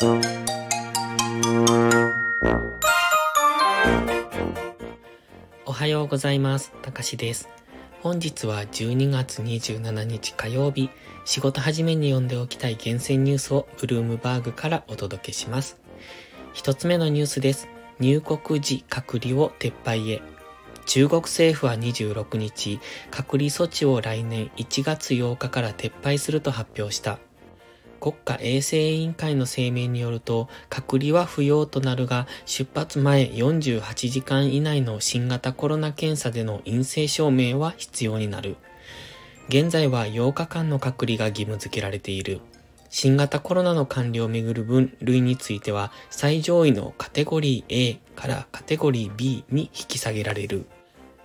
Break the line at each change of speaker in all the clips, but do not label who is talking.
おはようございます。たかしです。本日は12月27日火曜日、仕事始めに読んでおきたい厳選ニュースをブルームバーグからお届けします。一つ目のニュースです。入国時隔離を撤廃へ。中国政府は26日、隔離措置を来年1月8日から撤廃すると発表した。国家衛生委員会の声明によると、隔離は不要となるが、出発前48時間以内の新型コロナ検査での陰性証明は必要になる。現在は8日間の隔離が義務付けられている。新型コロナの管理をめぐる分類については、最上位のカテゴリー A からカテゴリー B に引き下げられる。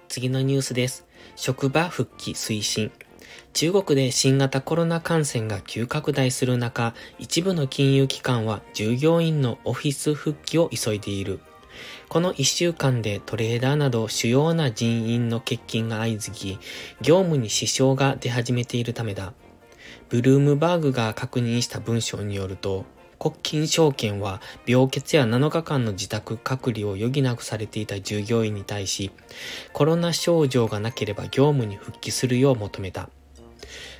次のニュースです。職場復帰推進。中国で新型コロナ感染が急拡大する中、一部の金融機関は従業員のオフィス復帰を急いでいる。この一週間でトレーダーなど主要な人員の欠勤が相次ぎ、業務に支障が出始めているためだ。ブルームバーグが確認した文章によると、国金証券は病欠や7日間の自宅隔離を余儀なくされていた従業員に対し、コロナ症状がなければ業務に復帰するよう求めた。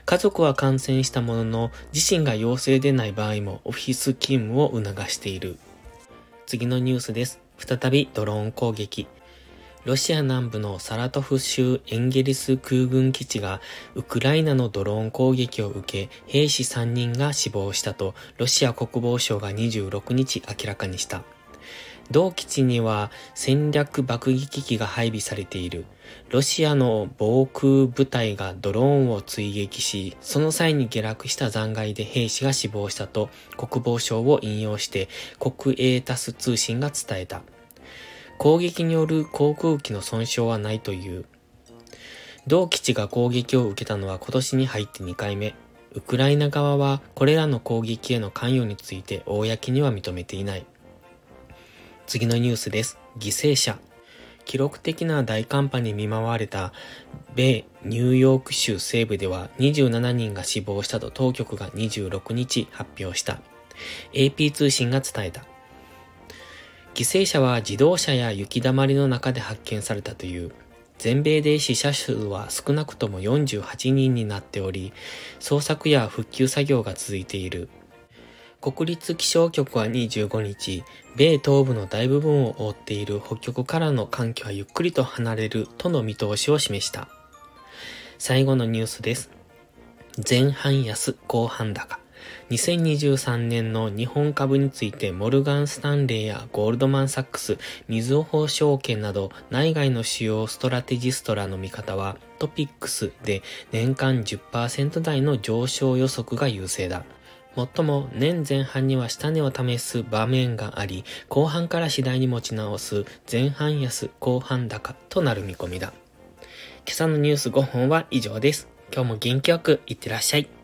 家族は感染したものの、自身が陽性でない場合もオフィス勤務を促している。次のニュースです。再びドローン攻撃。ロシア南部のサラトフ州エンゲリス空軍基地がウクライナのドローン攻撃を受け兵士3人が死亡したとロシア国防省が26日明らかにした。同基地には戦略爆撃機が配備されている。ロシアの防空部隊がドローンを追撃し、その際に下落した残骸で兵士が死亡したと国防省を引用して国営タス通信が伝えた。攻撃による航空機の損傷はないという。同基地が攻撃を受けたのは今年に入って2回目。ウクライナ側はこれらの攻撃への関与について公には認めていない。次のニュースです。犠牲者。記録的な大寒波に見舞われた米ニューヨーク州西部では27人が死亡したと当局が26日発表した。AP 通信が伝えた。犠牲者は自動車や雪だまりの中で発見されたという。全米で死者数は少なくとも48人になっており、捜索や復旧作業が続いている。国立気象局は25日、米東部の大部分を覆っている北極からの寒気はゆっくりと離れるとの見通しを示した。最後のニュースです。前半安、後半高。2023年の日本株についてモルガン・スタンレーやゴールドマン・サックス、みずほ証券など内外の主要ストラテジストらの見方はトピックスで年間10%台の上昇予測が優勢だ。もっとも年前半には下値を試す場面があり、後半から次第に持ち直す前半安後半高となる見込みだ。今朝のニュース5本は以上です。今日も元気よくいってらっしゃい。